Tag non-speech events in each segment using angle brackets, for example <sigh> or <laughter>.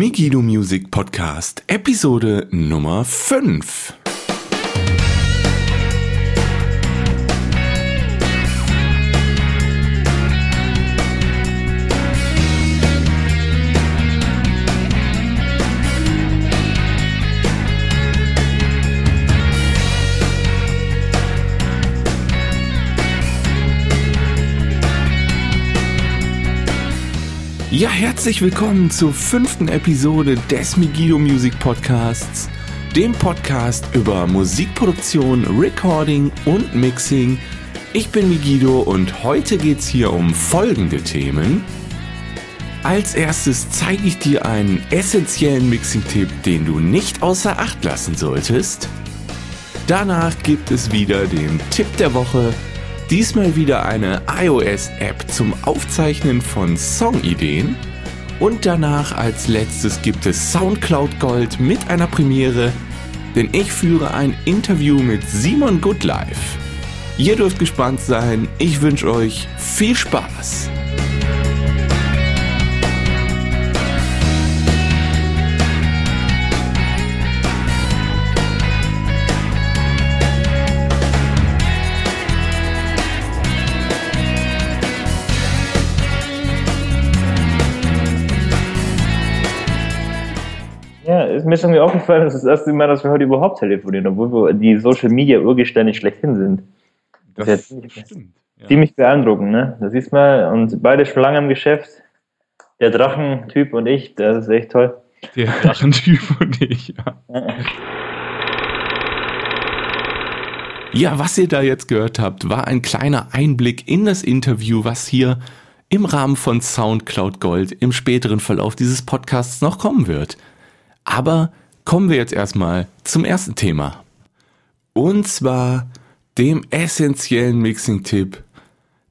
Migido Music Podcast, Episode Nummer 5. Ja, herzlich willkommen zur fünften Episode des Migido Music Podcasts, dem Podcast über Musikproduktion, Recording und Mixing. Ich bin Migido und heute geht's hier um folgende Themen. Als erstes zeige ich dir einen essentiellen Mixing-Tipp, den du nicht außer Acht lassen solltest. Danach gibt es wieder den Tipp der Woche, Diesmal wieder eine iOS-App zum Aufzeichnen von Songideen. Und danach als letztes gibt es Soundcloud Gold mit einer Premiere, denn ich führe ein Interview mit Simon Goodlife. Ihr dürft gespannt sein. Ich wünsche euch viel Spaß. Ist mir schon aufgefallen, das ist das erste Mal, dass wir heute überhaupt telefonieren, obwohl wir die Social Media Urgesteine schlechthin sind. Das, das ist ja ziemlich, stimmt, ja. ziemlich beeindruckend, ne? Das siehst mal, und beide schon lange im Geschäft. Der Drachentyp und ich, das ist echt toll. Der Drachentyp und ich, ja. Ja, was ihr da jetzt gehört habt, war ein kleiner Einblick in das Interview, was hier im Rahmen von Soundcloud Gold im späteren Verlauf dieses Podcasts noch kommen wird. Aber kommen wir jetzt erstmal zum ersten Thema. Und zwar dem essentiellen Mixing-Tipp.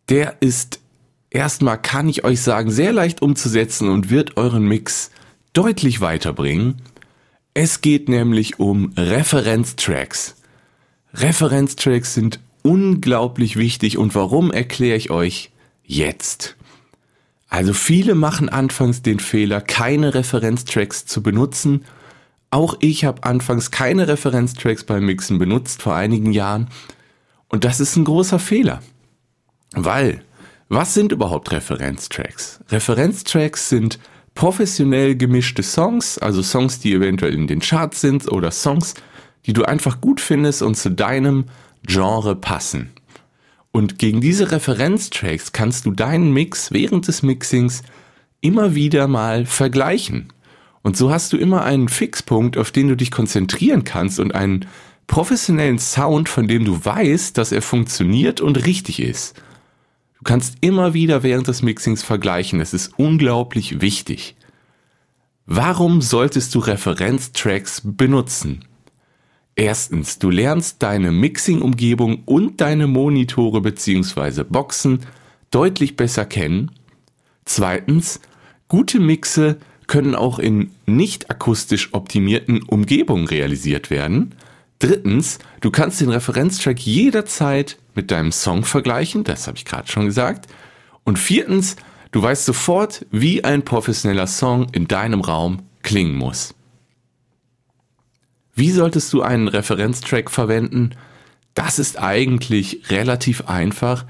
Der ist erstmal, kann ich euch sagen, sehr leicht umzusetzen und wird euren Mix deutlich weiterbringen. Es geht nämlich um Referenztracks. Referenztracks sind unglaublich wichtig und warum erkläre ich euch jetzt. Also viele machen anfangs den Fehler, keine Referenztracks zu benutzen. Auch ich habe anfangs keine Referenztracks beim Mixen benutzt vor einigen Jahren. Und das ist ein großer Fehler. Weil, was sind überhaupt Referenztracks? Referenztracks sind professionell gemischte Songs, also Songs, die eventuell in den Charts sind oder Songs, die du einfach gut findest und zu deinem Genre passen. Und gegen diese Referenztracks kannst du deinen Mix während des Mixings immer wieder mal vergleichen. Und so hast du immer einen Fixpunkt, auf den du dich konzentrieren kannst und einen professionellen Sound, von dem du weißt, dass er funktioniert und richtig ist. Du kannst immer wieder während des Mixings vergleichen. Es ist unglaublich wichtig. Warum solltest du Referenztracks benutzen? Erstens, du lernst deine Mixing-Umgebung und deine Monitore bzw. Boxen deutlich besser kennen. Zweitens, gute Mixe können auch in nicht akustisch optimierten Umgebungen realisiert werden. Drittens, du kannst den Referenztrack jederzeit mit deinem Song vergleichen, das habe ich gerade schon gesagt. Und viertens, du weißt sofort, wie ein professioneller Song in deinem Raum klingen muss. Wie solltest du einen Referenztrack verwenden? Das ist eigentlich relativ einfach.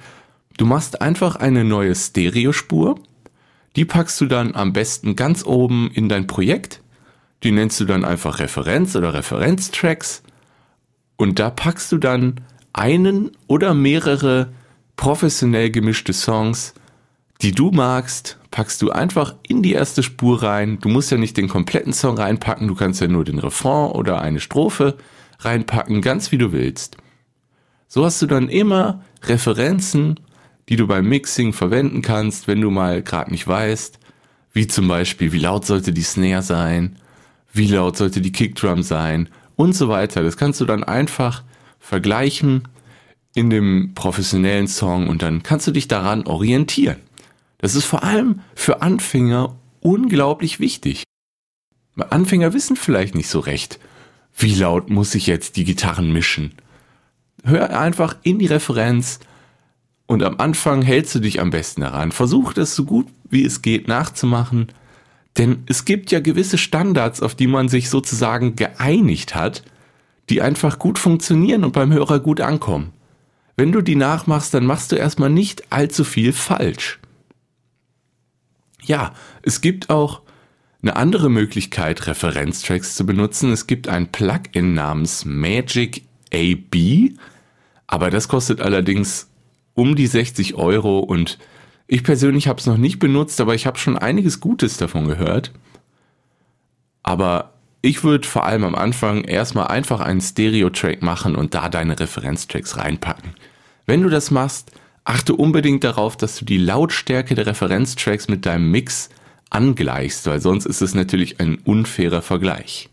Du machst einfach eine neue Stereospur. Die packst du dann am besten ganz oben in dein Projekt. Die nennst du dann einfach Referenz oder Referenztracks. Und da packst du dann einen oder mehrere professionell gemischte Songs, die du magst, packst du einfach in die erste Spur rein. Du musst ja nicht den kompletten Song reinpacken, du kannst ja nur den Refrain oder eine Strophe reinpacken, ganz wie du willst. So hast du dann immer Referenzen, die du beim Mixing verwenden kannst, wenn du mal gerade nicht weißt, wie zum Beispiel, wie laut sollte die Snare sein, wie laut sollte die Kickdrum sein und so weiter. Das kannst du dann einfach vergleichen in dem professionellen Song und dann kannst du dich daran orientieren. Das ist vor allem für Anfänger unglaublich wichtig. Anfänger wissen vielleicht nicht so recht, wie laut muss ich jetzt die Gitarren mischen. Hör einfach in die Referenz und am Anfang hältst du dich am besten daran. Versuch das so gut wie es geht nachzumachen, Denn es gibt ja gewisse Standards, auf die man sich sozusagen geeinigt hat, die einfach gut funktionieren und beim Hörer gut ankommen. Wenn du die nachmachst, dann machst du erstmal nicht allzu viel falsch. Ja, es gibt auch eine andere Möglichkeit, Referenztracks zu benutzen. Es gibt ein Plugin namens Magic AB, aber das kostet allerdings um die 60 Euro und ich persönlich habe es noch nicht benutzt, aber ich habe schon einiges Gutes davon gehört. Aber ich würde vor allem am Anfang erstmal einfach einen Stereo-Track machen und da deine Referenztracks reinpacken. Wenn du das machst, achte unbedingt darauf, dass du die Lautstärke der Referenztracks mit deinem Mix angleichst, weil sonst ist es natürlich ein unfairer Vergleich.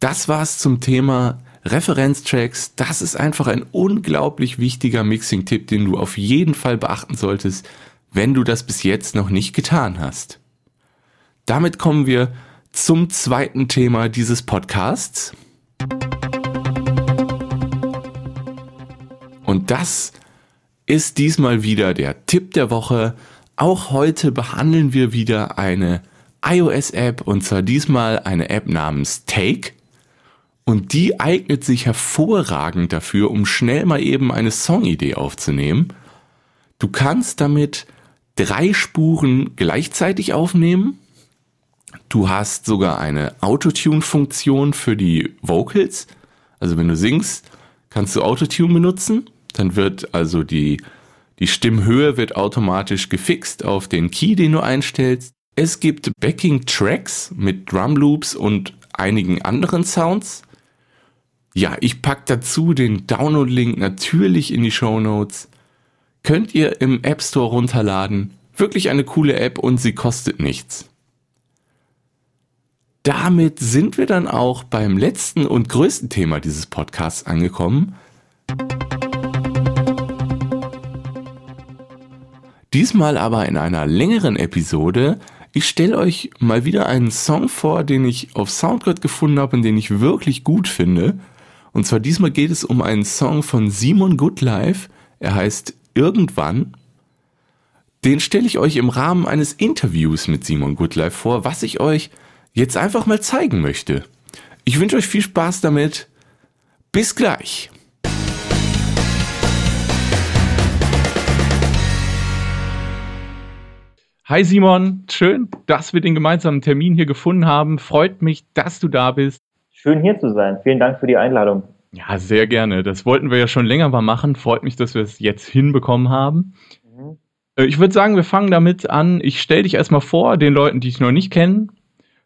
Das war's zum Thema Referenztracks. Das ist einfach ein unglaublich wichtiger Mixing-Tipp, den du auf jeden Fall beachten solltest, wenn du das bis jetzt noch nicht getan hast. Damit kommen wir zum zweiten Thema dieses Podcasts. Und das ist diesmal wieder der Tipp der Woche, auch heute behandeln wir wieder eine iOS-App und zwar diesmal eine App namens Take. Und die eignet sich hervorragend dafür, um schnell mal eben eine Songidee aufzunehmen. Du kannst damit drei Spuren gleichzeitig aufnehmen. Du hast sogar eine Autotune-Funktion für die Vocals. Also wenn du singst, kannst du Autotune benutzen. Dann wird also die die Stimmhöhe wird automatisch gefixt auf den Key, den du einstellst. Es gibt Backing Tracks mit Drum Loops und einigen anderen Sounds. Ja, ich packe dazu den Download-Link natürlich in die Show Notes. Könnt ihr im App Store runterladen. Wirklich eine coole App und sie kostet nichts. Damit sind wir dann auch beim letzten und größten Thema dieses Podcasts angekommen. Diesmal aber in einer längeren Episode. Ich stelle euch mal wieder einen Song vor, den ich auf Soundcloud gefunden habe und den ich wirklich gut finde. Und zwar diesmal geht es um einen Song von Simon Goodlife. Er heißt Irgendwann. Den stelle ich euch im Rahmen eines Interviews mit Simon Goodlife vor, was ich euch jetzt einfach mal zeigen möchte. Ich wünsche euch viel Spaß damit. Bis gleich. Hi Simon, schön, dass wir den gemeinsamen Termin hier gefunden haben. Freut mich, dass du da bist. Schön hier zu sein. Vielen Dank für die Einladung. Ja, sehr gerne. Das wollten wir ja schon länger mal machen. Freut mich, dass wir es jetzt hinbekommen haben. Mhm. Äh, ich würde sagen, wir fangen damit an. Ich stelle dich erstmal vor, den Leuten, die dich noch nicht kennen.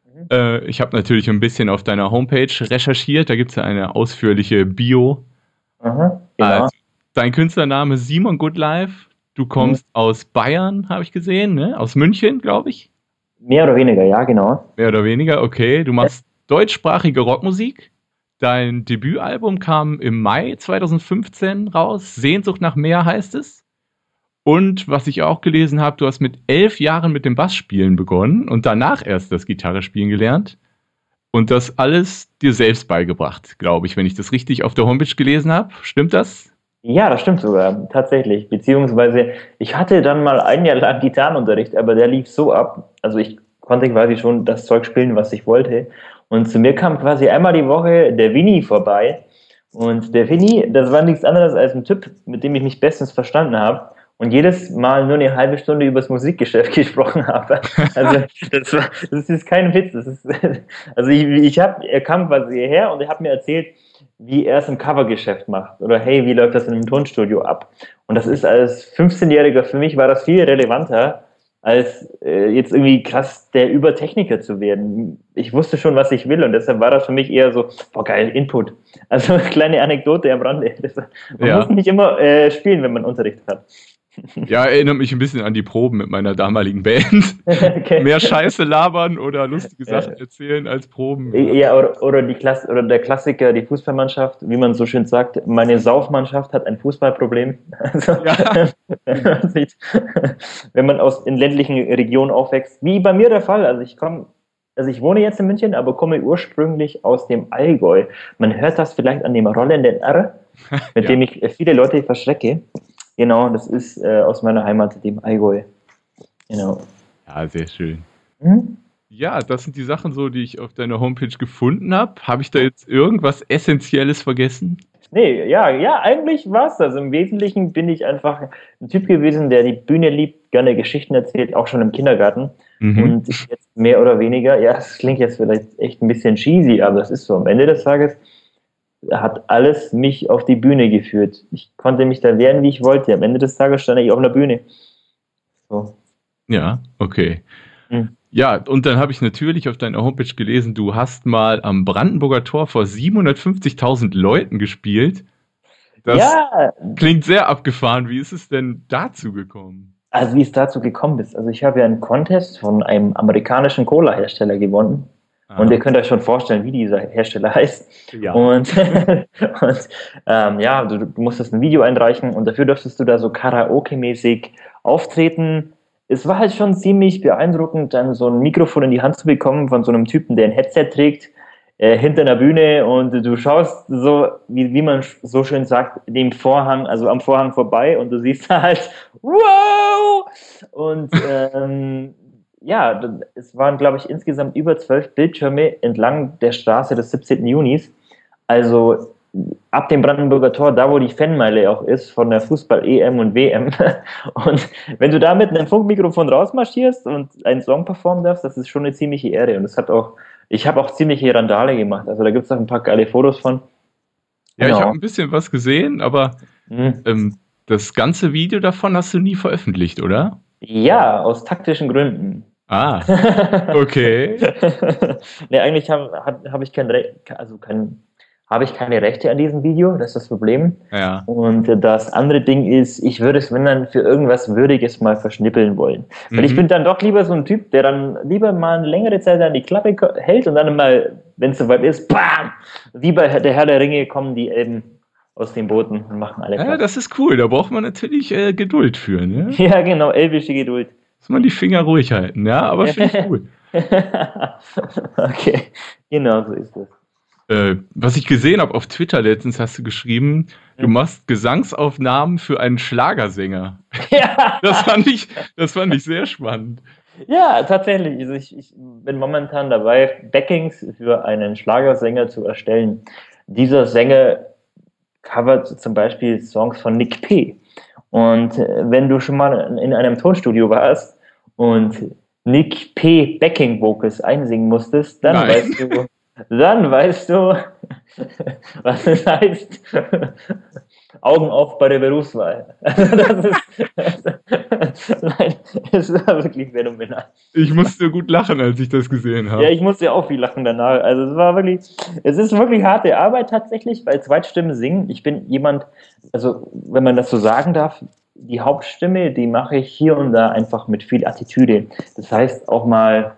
Mhm. Äh, ich habe natürlich ein bisschen auf deiner Homepage recherchiert. Da gibt es ja eine ausführliche Bio. Mhm, genau. dein Künstlername Simon Goodlife. Du kommst mhm. aus Bayern, habe ich gesehen, ne? Aus München, glaube ich. Mehr oder weniger, ja, genau. Mehr oder weniger, okay. Du machst deutschsprachige Rockmusik. Dein Debütalbum kam im Mai 2015 raus. Sehnsucht nach mehr heißt es. Und was ich auch gelesen habe, du hast mit elf Jahren mit dem Bassspielen begonnen und danach erst das Gitarrespielen gelernt. Und das alles dir selbst beigebracht, glaube ich, wenn ich das richtig auf der Homepage gelesen habe. Stimmt das? Ja, das stimmt sogar, tatsächlich. Beziehungsweise, ich hatte dann mal ein Jahr lang Gitarrenunterricht, aber der lief so ab. Also ich konnte quasi schon das Zeug spielen, was ich wollte. Und zu mir kam quasi einmal die Woche der Winnie vorbei. Und der Winnie, das war nichts anderes als ein Typ, mit dem ich mich bestens verstanden habe und jedes Mal nur eine halbe Stunde über das Musikgeschäft <laughs> gesprochen habe. Also das, war, das ist kein Witz. Ist, <laughs> also ich, ich hab, er kam quasi hierher und er hat mir erzählt, wie er es im Covergeschäft macht oder hey, wie läuft das in einem Tonstudio ab? Und das ist als 15-Jähriger für mich war das viel relevanter, als äh, jetzt irgendwie krass der Übertechniker zu werden. Ich wusste schon, was ich will und deshalb war das für mich eher so, boah geil, Input. Also <laughs> kleine Anekdote am Rande. <laughs> man ja. muss nicht immer äh, spielen, wenn man Unterricht hat. Ja, erinnert mich ein bisschen an die Proben mit meiner damaligen Band. <laughs> Okay. Mehr Scheiße labern oder lustige Sachen erzählen als Proben. Ja, oder, oder, die Klass oder der Klassiker, die Fußballmannschaft, wie man so schön sagt, meine Saufmannschaft hat ein Fußballproblem. <laughs> Also, ja. <laughs> wenn man aus in ländlichen Regionen aufwächst, wie bei mir der Fall. Also ich komme also ich wohne jetzt in München, aber komme ursprünglich aus dem Allgäu. Man hört das vielleicht an dem rollenden R, mit ja. dem ich viele Leute verschrecke. Genau, das ist äh, aus meiner Heimat, dem Allgäu. Genau. Ja, sehr schön. Hm? Ja, das sind die Sachen so, die ich auf deiner Homepage gefunden habe. Habe ich da jetzt irgendwas Essentielles vergessen? Nee, ja, ja, eigentlich war es das. Im Wesentlichen bin ich einfach ein Typ gewesen, der die Bühne liebt, gerne Geschichten erzählt, auch schon im Kindergarten. Mhm. Und jetzt mehr oder weniger, ja, es klingt jetzt vielleicht echt ein bisschen cheesy, aber es ist so. Am Ende des Tages hat alles mich auf die Bühne geführt. Ich konnte mich da wehren, wie ich wollte. Am Ende des Tages stand ich auf einer Bühne. So. Ja, okay. Hm. Ja, und dann habe ich natürlich auf deiner Homepage gelesen, du hast mal am Brandenburger Tor vor 750.000 Leuten gespielt. Das ja. klingt sehr abgefahren. Wie ist es denn dazu gekommen? Also wie es dazu gekommen ist. Also ich habe ja einen Contest von einem amerikanischen Cola-Hersteller gewonnen. Und ihr könnt euch schon vorstellen, wie dieser Hersteller <laughs> heißt. Ja. Und, <laughs> und ähm, ja, du, du musstest ein Video einreichen und dafür durftest du da so Karaoke-mäßig auftreten es war halt schon ziemlich beeindruckend, dann so ein Mikrofon in die Hand zu bekommen von so einem Typen, der ein Headset trägt, äh, hinter einer Bühne und du schaust so, wie, wie man so schön sagt, dem Vorhang, also am Vorhang vorbei und du siehst <laughs> halt, wow! Und ähm, ja, es waren, glaube ich, insgesamt über zwölf Bildschirme entlang der Straße des 17. Junis. Also ab dem Brandenburger Tor, da wo die Fanmeile auch ist, von der Fußball-EM und WM. <laughs> Und wenn du da mit einem Funkmikrofon rausmarschierst und einen Song performen darfst, das ist schon eine ziemliche Ehre. Und es hat auch, ich habe auch ziemliche Randale gemacht. Also da gibt es auch ein paar geile Fotos von. Ja, genau. ich habe ein bisschen was gesehen, aber mhm. ähm, das ganze Video davon hast du nie veröffentlicht, oder? Ja, aus taktischen Gründen. Ah, <laughs> okay. nee, eigentlich habe hab ich kein, also kein habe ich keine Rechte an diesem Video, das ist das Problem. Ja. Und das andere Ding ist, ich würde es, wenn dann, für irgendwas Würdiges mal verschnippeln wollen. Mhm. Weil ich mhm. bin dann doch lieber so ein Typ, der dann lieber mal eine längere Zeit an die Klappe hält und dann mal, wenn es soweit ist, bam! Wie bei der Herr der Ringe kommen die Elben aus den Booten und machen alle Ja, das ist cool, da braucht man natürlich äh, Geduld für, ne? <laughs> Ja, genau, elbische Geduld. Muss man die Finger ruhig halten, ja, aber finde ich cool. <laughs> okay, genau so ist es. Äh, was ich gesehen habe auf Twitter letztens, hast du geschrieben, du machst Gesangsaufnahmen für einen Schlagersänger. Ja. <laughs> Das fand ich, das fand ich sehr spannend. Ja, tatsächlich. Also ich, ich bin momentan dabei, Backings für einen Schlagersänger zu erstellen. Dieser Sänger covert zum Beispiel Songs von Nick P. Und äh, wenn du schon mal in einem Tonstudio warst und Nick P. Backing Vocals einsingen musstest, dann Nein. weißt du, dann weißt du, <laughs> was es heißt, <laughs> Augen auf bei der Berufswahl. <laughs> Also das ist, nein, es war wirklich phänomenal. Ich musste gut lachen, als ich das gesehen habe. Ja, ich musste auch viel lachen danach. Also es war wirklich, es ist wirklich harte Arbeit tatsächlich, weil Zweitstimmen singen. Ich bin jemand, also wenn man das so sagen darf, die Hauptstimme, die mache ich hier und da einfach mit viel Attitüde. Das heißt auch mal,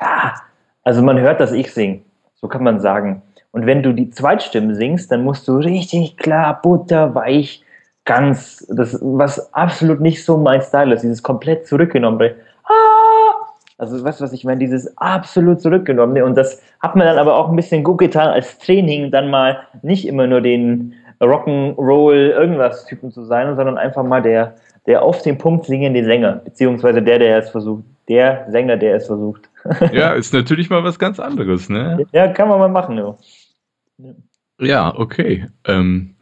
ja, also man hört, dass ich singe. So kann man sagen. Und wenn du die Zweitstimmen singst, dann musst du richtig klar, butterweich, ganz, das, was absolut nicht so mein Style ist, dieses komplett zurückgenommene. Ah! Also, weißt du, was ich meine? Dieses absolut zurückgenommene. Und das hat mir dann aber auch ein bisschen gut getan als Training, dann mal nicht immer nur den Rock'n'Roll irgendwas Typen zu sein, sondern einfach mal der, der auf den Punkt singende Sänger, beziehungsweise der, der es versucht. Der Sänger, der es versucht. Ja, <laughs> ist natürlich mal was ganz anderes, ne? Ja, kann man mal machen, ja. Ja, okay. Ähm,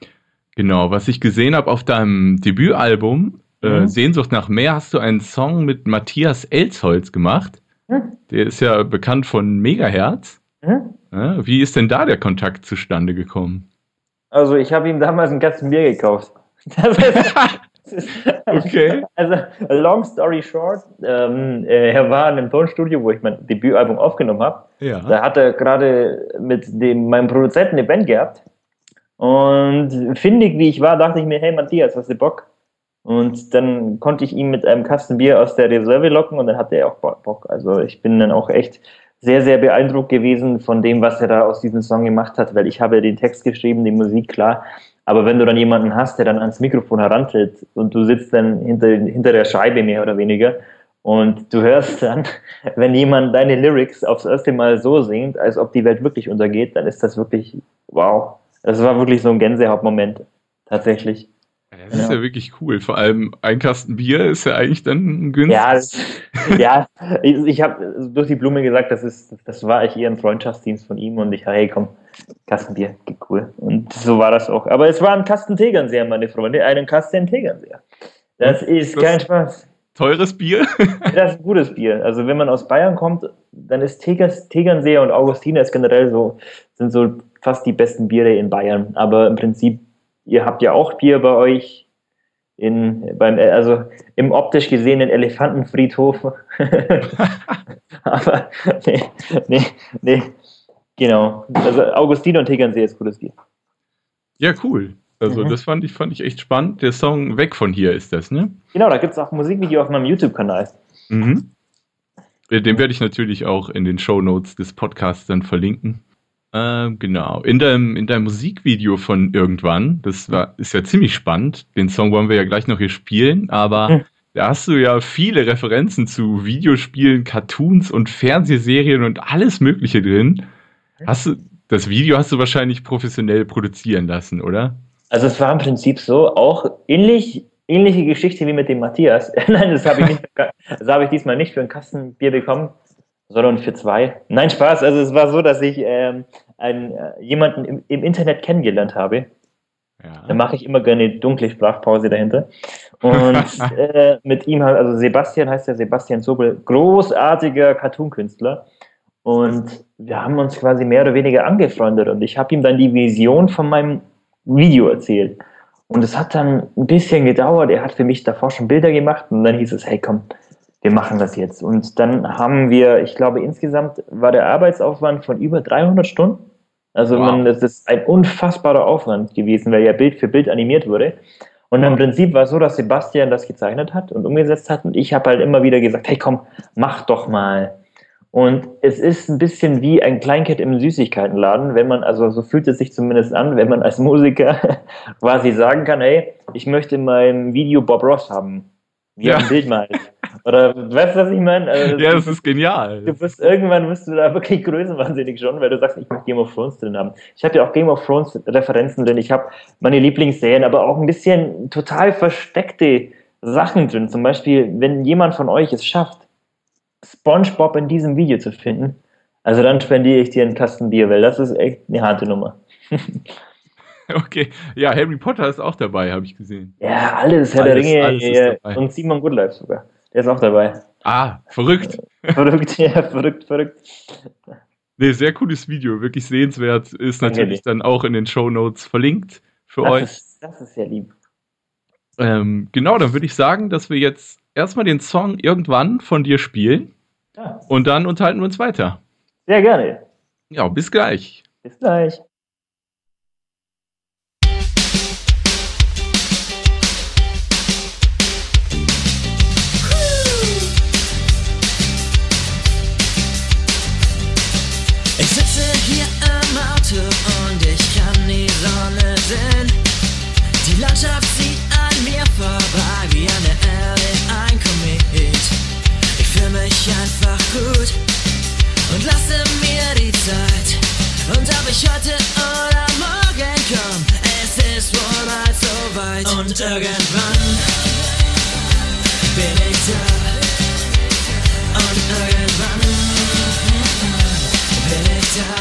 genau, was ich gesehen habe auf deinem Debütalbum, äh, mhm. Sehnsucht nach mehr, hast du einen Song mit Matthias Elsholz gemacht. Mhm. Der ist ja bekannt von Megahertz. Mhm. Wie ist denn da der Kontakt zustande gekommen? Also, ich habe ihm damals ein ganzen Bier gekauft. <laughs> Das ist, <laughs> okay. Also, long story short, ähm, äh, er war in einem Tonstudio, wo ich mein Debütalbum aufgenommen habe. Ja. Da hat er gerade mit dem, meinem Produzenten eine Band gehabt. Und findig wie ich war, dachte ich mir, hey Matthias, hast du Bock? Und dann konnte ich ihn mit einem Kasten Bier aus der Reserve locken und dann hatte er auch Bock. Also ich bin dann auch echt sehr, sehr beeindruckt gewesen von dem, was er da aus diesem Song gemacht hat, weil ich habe den Text geschrieben, die Musik, klar. Aber wenn du dann jemanden hast, der dann ans Mikrofon herantritt und du sitzt dann hinter, hinter der Scheibe mehr oder weniger und du hörst dann, <laughs> wenn jemand deine Lyrics aufs erste Mal so singt, als ob die Welt wirklich untergeht, dann ist das wirklich wow. Das war wirklich so ein Gänsehautmoment, tatsächlich. Das ist ja. ja wirklich cool. Vor allem ein Kasten Bier ist ja eigentlich dann günstig. Ja, ja ich, ich habe durch die Blume gesagt, das, ist, das war eigentlich eher ein Freundschaftsdienst von ihm und ich, hey komm, Kasten Bier, geht cool. Und so war das auch. Aber es war ein Kasten Tegernseher, meine Freunde, einen Kasten Tegernseher. Das ist das kein Spaß. Teures Bier? <laughs> das ist ein gutes Bier. Also wenn man aus Bayern kommt, dann ist Tegernseher und Augustiner ist generell so, sind so fast die besten Biere in Bayern. Aber im Prinzip ihr habt ja auch Bier bei euch in, beim, also im optisch gesehenen Elefantenfriedhof. <laughs> Aber nee, nee, nee, genau. Also Augustin und Tegernsee ist gutes Bier. Ja, cool. Also mhm. das fand ich, fand ich echt spannend. Der Song Weg von hier ist das, ne? Genau, da gibt es auch ein Musikvideo auf meinem YouTube-Kanal. Mhm. Den werde ich natürlich auch in den Show Notes des Podcasts dann verlinken. Ähm, genau. In deinem, in deinem Musikvideo von irgendwann, das war, ist ja ziemlich spannend. Den Song wollen wir ja gleich noch hier spielen, aber hm. da hast du ja viele Referenzen zu Videospielen, Cartoons und Fernsehserien und alles Mögliche drin. Hast du, das Video hast du wahrscheinlich professionell produzieren lassen, oder? Also es war im Prinzip so, auch ähnlich, ähnliche Geschichte wie mit dem Matthias. <laughs> Nein, das habe ich, nicht, das habe ich diesmal nicht für ein Kastenbier bekommen, sondern für zwei. Nein, Spaß. Also es war so, dass ich ähm, einen, äh, jemanden im, im, Internet kennengelernt habe. Ja. Da mache ich immer gerne eine dunkle Sprachpause dahinter. Und <laughs> äh, mit ihm, also Sebastian heißt der Sebastian Sobel, großartiger Cartoon-Künstler. Und wir haben uns quasi mehr oder weniger angefreundet. Und ich habe ihm dann die Vision von meinem Video erzählt. Und es hat dann ein bisschen gedauert. Er hat für mich davor schon Bilder gemacht. Und dann hieß es, hey komm, wir machen das jetzt. Und dann haben wir, ich glaube, insgesamt war der Arbeitsaufwand von über 300 Stunden. Also wow. man, das ist ein unfassbarer Aufwand gewesen, weil ja Bild für Bild animiert wurde. Und im Prinzip war es so, dass Sebastian das gezeichnet hat und umgesetzt hat. Und ich habe halt immer wieder gesagt, hey komm, mach doch mal. Und es ist ein bisschen wie ein Kleinkind im Süßigkeitenladen, wenn man, also so fühlt es sich zumindest an, wenn man als Musiker <laughs> quasi sagen kann, hey, ich möchte in meinem Video Bob Ross haben wie ja. ein Bild malt. Oder weißt du, was ich meine? Also, ja, das ist genial. Du bist irgendwann bist du da wirklich <laughs> größenwahnsinnig schon, weil du sagst, ich möchte Game of Thrones drin haben. Ich habe ja auch Game of Thrones Referenzen drin. Ich habe meine Lieblingsserien, aber auch ein bisschen total versteckte Sachen drin. Zum Beispiel, wenn jemand von euch es schafft, SpongeBob in diesem Video zu finden, also dann spendiere ich dir einen Kasten Bier, weil das ist echt eine harte Nummer. <laughs> Okay, ja, Harry Potter ist auch dabei, habe ich gesehen. Ja, alles, Herr alles, der Ringe alles und Simon Goodlife sogar. Der ist auch dabei. Ah, verrückt. verrückt, ja, verrückt, verrückt. Nee, sehr cooles Video, wirklich sehenswert. Ist natürlich dann auch in den Show Notes verlinkt für das euch. Ist, das ist sehr lieb. Ähm, genau, dann würde ich sagen, dass wir jetzt erstmal den Song irgendwann von dir spielen. Ja. Und dann unterhalten wir uns weiter. Sehr gerne. Ja, bis gleich. Bis gleich. Zeit. Und ob ich heute oder morgen komm, es ist wohl bald so weit. Und irgendwann bin ich da. Und irgendwann bin ich da.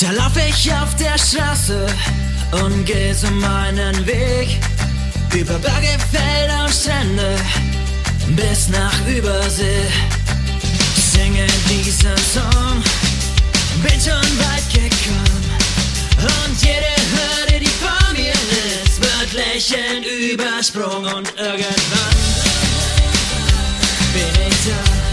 <laughs> Da lauf ich auf der Straße und geh so meinen Weg über Berge, Felder und Strände bis nach Übersee. Singe diesen Song, bin schon weit gekommen. Und jede Hürde, die vor mir ist, wird lächelnd übersprungen und irgendwann bin ich da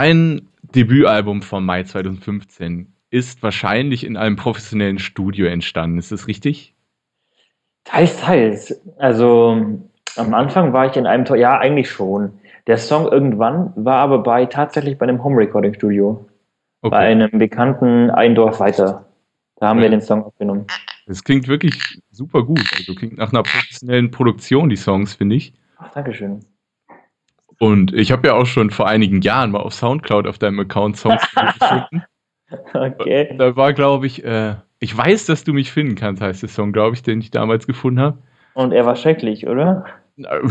Dein Debütalbum vom Mai 2015 ist wahrscheinlich in einem professionellen Studio entstanden. Ist das richtig? Teils, teils. Also am Anfang war ich in einem, ja, eigentlich schon. Der Song irgendwann war aber bei tatsächlich bei einem Home Recording Studio. Okay. Bei einem bekannten Eindorf weiter. Da haben ja. wir den Song aufgenommen. Das klingt wirklich super gut. Also klingt nach einer professionellen Produktion, die Songs, finde ich. Ach, Dankeschön. Und ich habe ja auch schon vor einigen Jahren mal auf Soundcloud auf deinem Account Songs gefunden. <laughs> Okay. Da war, glaube ich, äh, ich weiß, dass du mich finden kannst, heißt der Song, glaube ich, den ich damals gefunden habe. Und er war schrecklich, oder?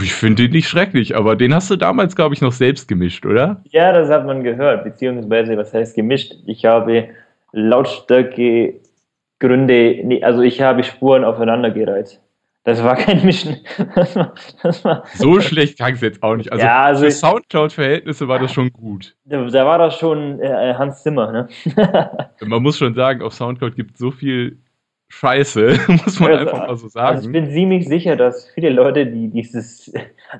Ich finde ihn nicht schrecklich, aber den hast du damals, glaube ich, noch selbst gemischt, oder? Ja, das hat man gehört, beziehungsweise, was heißt gemischt? Ich habe Lautstärke Gründe, also ich habe Spuren aufeinandergereiht. Das war kein Mischen. <laughs> Das war, das war, so schlecht klang es jetzt auch nicht. Also, ja, also für Soundcloud-Verhältnisse war das schon gut. Da, da war das schon äh, Hans Zimmer, ne? <laughs> Man muss schon sagen, auf Soundcloud gibt es so viel Scheiße, <laughs> muss man also, einfach mal so sagen. Also ich bin ziemlich sicher, dass viele Leute, die dieses,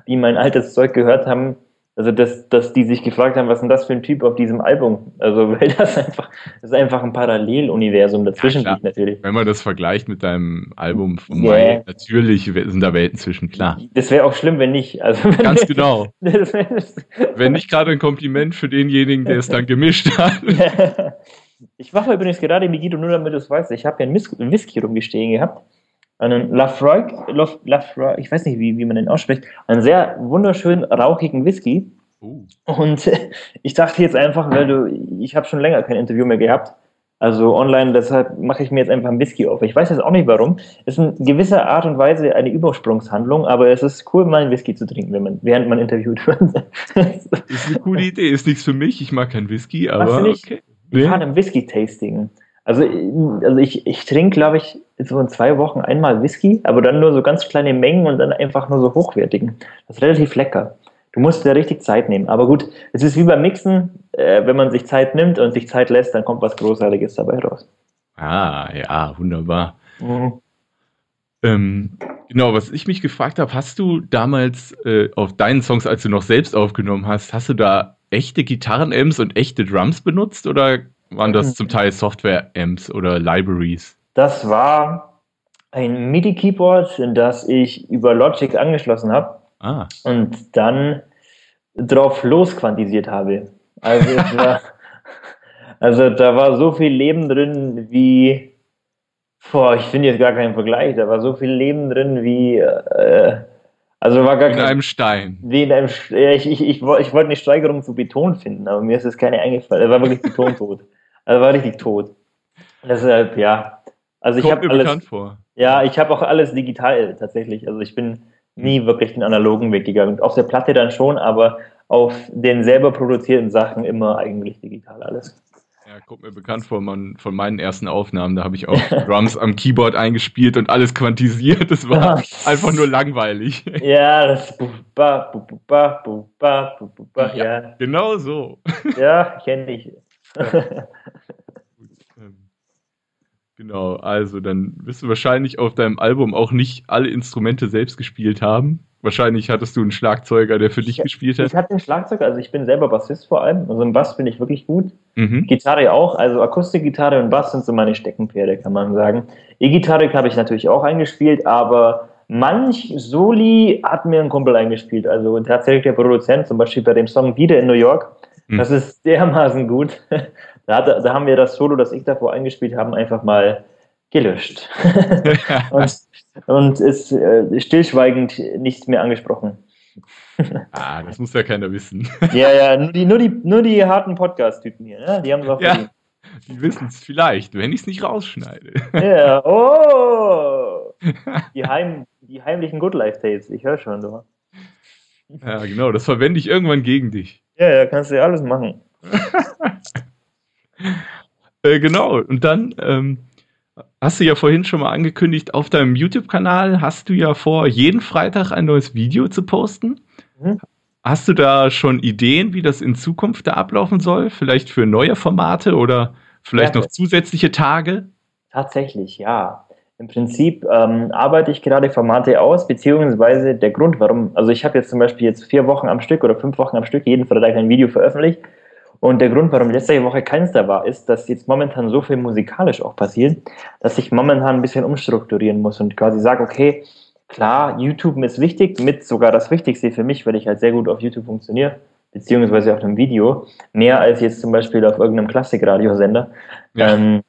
die mein altes Zeug gehört haben, also dass, dass die sich gefragt haben, was ist denn das für ein Typ auf diesem Album? Also <laughs> weil das einfach, das ist einfach ein Paralleluniversum dazwischen ja, liegt natürlich. Wenn man das vergleicht mit deinem Album von yeah. Mai, natürlich sind da Welten zwischen, klar. Das wäre auch schlimm, wenn nicht. Also, wenn Ganz genau. <laughs> wenn nicht gerade ein Kompliment für denjenigen, der es dann gemischt hat. <laughs> ich mache übrigens gerade, Miguel, nur damit du es weißt, ich habe ja einen Whisky rumgestehen gehabt einen Lafroig, Lafroig, ich weiß nicht, wie, wie man den ausspricht, einen sehr wunderschönen, rauchigen Whisky. Uh. Und <laughs> ich dachte jetzt einfach, weil du, ich habe schon länger kein Interview mehr gehabt, also online, deshalb mache ich mir jetzt einfach ein Whisky auf. Ich weiß jetzt auch nicht warum. Es ist in gewisser Art und Weise eine Übersprungshandlung, aber es ist cool, mal einen Whisky zu trinken, wenn man, während man interviewt wird. <laughs> ist eine coole Idee. Ist nichts für mich. Ich mag keinen Whisky, aber. Okay. Ich fahre ein Whisky-Tasting. Also, also ich, ich trinke, glaube ich, so in zwei Wochen einmal Whisky, aber dann nur so ganz kleine Mengen und dann einfach nur so hochwertigen. Das ist relativ lecker. Du musst dir richtig Zeit nehmen. Aber gut, es ist wie beim Mixen, äh, wenn man sich Zeit nimmt und sich Zeit lässt, dann kommt was Großartiges dabei raus. Ah, ja, wunderbar. Mhm. Ähm, genau, was ich mich gefragt habe, hast du damals äh, auf deinen Songs, als du noch selbst aufgenommen hast, hast du da echte Gitarren-Amps und echte Drums benutzt oder waren das zum Teil Software-Amps oder Libraries? Das war ein MIDI-Keyboard, das ich über Logic angeschlossen habe ah. und dann drauf losquantisiert habe. Also, war, <laughs> also da war so viel Leben drin wie, boah, ich finde jetzt gar keinen Vergleich, da war so viel Leben drin wie, äh, also war gar in kein, einem Stein. Wie in einem, ich, ich, ich, ich wollte eine Steigerung zu Beton finden, aber mir ist es keine eingefallen. Er war wirklich betontot. <laughs> Er war richtig tot. Deshalb, ja. Also ich habe alles. Bekannt vor. Ja, ich habe auch alles digital tatsächlich. Also ich bin nie wirklich den analogen Weg gegangen. Auf der Platte dann schon, aber auf den selber produzierten Sachen immer eigentlich digital alles. Ja, kommt mir bekannt vor man, von meinen ersten Aufnahmen. Da habe ich auch <laughs> Drums am Keyboard eingespielt und alles quantisiert. Das war einfach nur langweilig. Ja, das ja. ja. Genau so. Ja, kenne ich. <laughs> Ähm, genau, also dann wirst du wahrscheinlich auf deinem Album auch nicht alle Instrumente selbst gespielt haben. Wahrscheinlich hattest du einen Schlagzeuger, der für dich ich, gespielt hat. Ich hatte einen Schlagzeuger, also ich bin selber Bassist vor allem. Also im Bass bin ich wirklich gut. Mhm. Gitarre auch, also Akustikgitarre und Bass sind so meine Steckenpferde, kann man sagen. E-Gitarre habe ich natürlich auch eingespielt, aber manch Soli hat mir ein Kumpel eingespielt. Also tatsächlich der Produzent, zum Beispiel bei dem Song Wieder in New York, hm. Das ist dermaßen gut. <laughs> Da, da, haben wir das Solo, das ich davor eingespielt habe, einfach mal gelöscht. <laughs> und, und ist äh, stillschweigend nichts mehr angesprochen. <laughs> ah, das muss ja keiner wissen. ja, ja, nur die, nur die, nur die harten Podcast-Typen hier, ne? die haben es auch ja, verdient. Die wissen es vielleicht, wenn ich es nicht rausschneide. ja, oh! Die, heim, die heimlichen Good Life Tales, ich höre schon, du. Ja, genau, das verwende ich irgendwann gegen dich. Ja, ja, kannst du ja alles machen. <laughs> äh, genau, und dann ähm, hast du ja vorhin schon mal angekündigt, auf deinem YouTube-Kanal hast du ja vor, jeden Freitag ein neues Video zu posten. Mhm. Hast du da schon Ideen, wie das in Zukunft da ablaufen soll? Vielleicht für neue Formate oder vielleicht ja, noch zusätzliche Tage? Tatsächlich, ja. Im Prinzip ähm, arbeite ich gerade Formate aus, beziehungsweise der Grund, warum, also ich habe jetzt zum Beispiel jetzt vier Wochen am Stück oder fünf Wochen am Stück jeden Freitag ein Video veröffentlicht Und der Grund, warum letzte Woche keins da war, ist, dass jetzt momentan so viel musikalisch auch passiert, dass ich momentan ein bisschen umstrukturieren muss und quasi sage, okay, klar, YouTube ist wichtig, mit sogar das Wichtigste für mich, weil ich halt sehr gut auf YouTube funktioniere, beziehungsweise auf dem Video, mehr als jetzt zum Beispiel auf irgendeinem Klassikradiosender. Ja. Ähm,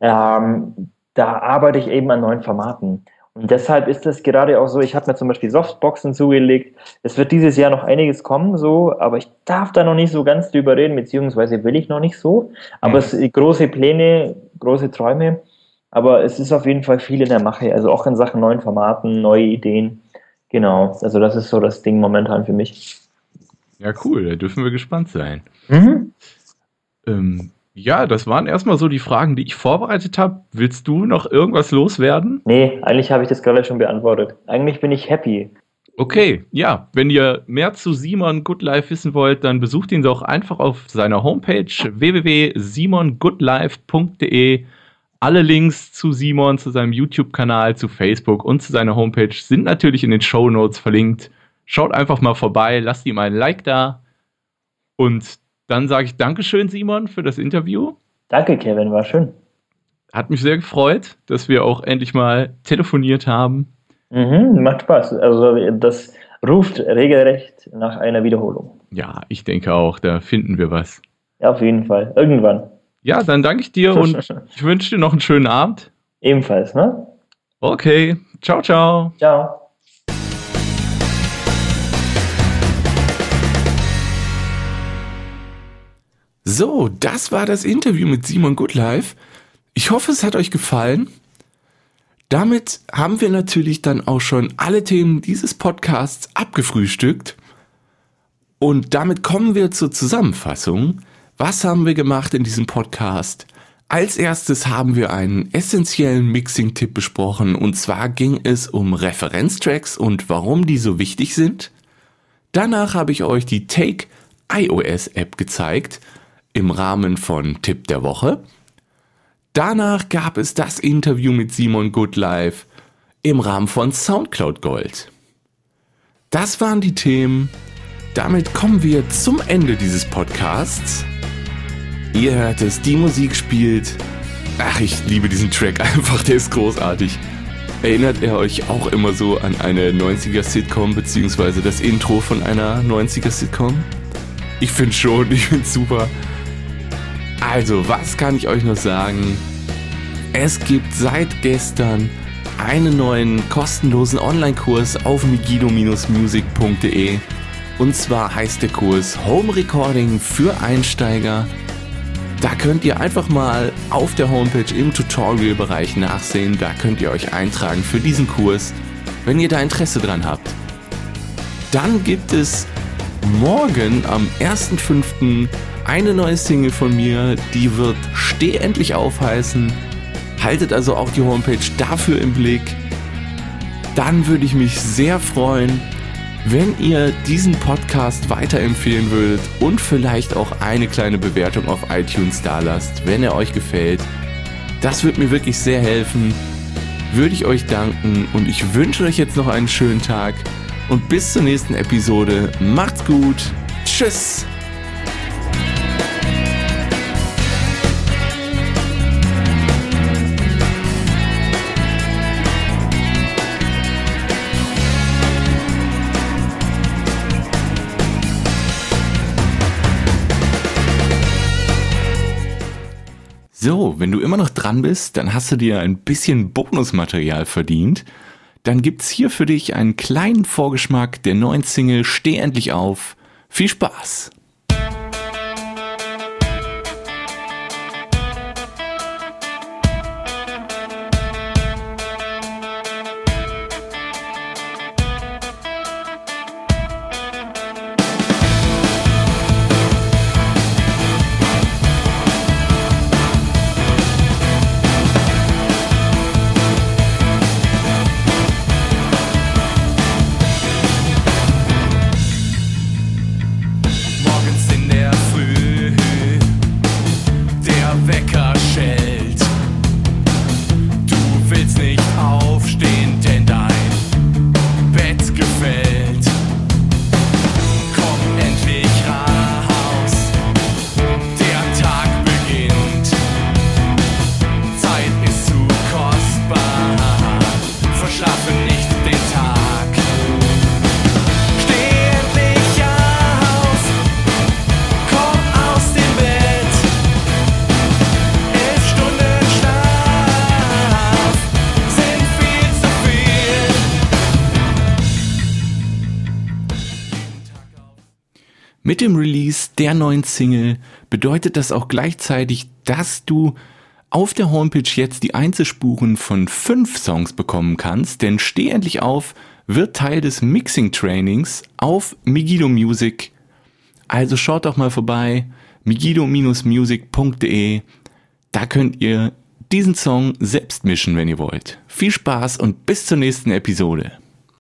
ähm, da arbeite ich eben an neuen Formaten. Und deshalb ist es gerade auch so, ich habe mir zum Beispiel Softboxen zugelegt. Es wird dieses Jahr noch einiges kommen, so, aber ich darf da noch nicht so ganz drüber reden, beziehungsweise will ich noch nicht so. Aber mhm. es sind große Pläne, große Träume. Aber es ist auf jeden Fall viel in der Mache, also auch in Sachen neuen Formaten, neue Ideen. Genau, also das ist so das Ding momentan für mich. Ja, cool, da dürfen wir gespannt sein. Mhm. Ähm, ja, das waren erstmal so die Fragen, die ich vorbereitet habe. Willst du noch irgendwas loswerden? Nee, eigentlich habe ich das gerade schon beantwortet. Eigentlich bin ich happy. Okay, ja, wenn ihr mehr zu Simon Goodlife wissen wollt, dann besucht ihn doch einfach auf seiner Homepage www.simongoodlife.de. Alle Links zu Simon, zu seinem YouTube-Kanal, zu Facebook und zu seiner Homepage sind natürlich in den Show Notes verlinkt. Schaut einfach mal vorbei, lasst ihm einen Like da und dann sage ich Dankeschön, Simon, für das Interview. Danke, Kevin, war schön. Hat mich sehr gefreut, dass wir auch endlich mal telefoniert haben. Mhm, macht Spaß. Also das ruft regelrecht nach einer Wiederholung. Ja, ich denke auch, da finden wir was. Ja, auf jeden Fall. Irgendwann. Ja, dann danke ich dir und <laughs> ich wünsche dir noch einen schönen Abend. Ebenfalls, ne? Okay. Ciao, ciao. Ciao. So, das war das Interview mit Simon Goodlife. Ich hoffe, es hat euch gefallen. Damit haben wir natürlich dann auch schon alle Themen dieses Podcasts abgefrühstückt. Und damit kommen wir zur Zusammenfassung. Was haben wir gemacht in diesem Podcast? Als erstes haben wir einen essentiellen Mixing-Tipp besprochen und zwar ging es um Referenztracks und warum die so wichtig sind. Danach habe ich euch die Take iOS App gezeigt im Rahmen von Tipp der Woche. Danach gab es das Interview mit Simon Goodlife im Rahmen von Soundcloud Gold. Das waren die Themen. Damit kommen wir zum Ende dieses Podcasts. Ihr hört es, die Musik spielt. Ach, ich liebe diesen Track <laughs> einfach, der ist großartig. Erinnert er euch auch immer so an eine 90er-Sitcom, beziehungsweise das Intro von einer 90er-Sitcom? Ich finde schon, <laughs> ich finde super. Also, was kann ich euch noch sagen? Es gibt seit gestern einen neuen kostenlosen Online-Kurs auf migido-music.de. Und zwar heißt der Kurs Home Recording für Einsteiger. Da könnt ihr einfach mal auf der Homepage im Tutorial-Bereich nachsehen. Da könnt ihr euch eintragen für diesen Kurs, wenn ihr da Interesse dran habt. Dann gibt es morgen am 1.5 eine neue Single von mir, die wird Steh endlich aufheißen. Haltet also auch die Homepage dafür im Blick. Dann würde ich mich sehr freuen, wenn ihr diesen Podcast weiterempfehlen würdet und vielleicht auch eine kleine Bewertung auf iTunes da lasst, wenn er euch gefällt. Das würde mir wirklich sehr helfen. Würde ich euch danken und ich wünsche euch jetzt noch einen schönen Tag und bis zur nächsten Episode. Macht's gut. Tschüss. So, wenn du immer noch dran bist, dann hast du dir ein bisschen Bonusmaterial verdient. Dann gibt's hier für dich einen kleinen Vorgeschmack der neuen Single Steh endlich auf. Viel Spaß! Dem Release der neuen Single bedeutet das auch gleichzeitig, dass du auf der Homepage jetzt die Einzelspuren von fünf Songs bekommen kannst, denn Steh endlich auf wird Teil des Mixing Trainings auf Migido Music. Also schaut doch mal vorbei, migido-music.de. Da könnt ihr diesen Song selbst mischen, wenn ihr wollt. Viel Spaß und bis zur nächsten Episode.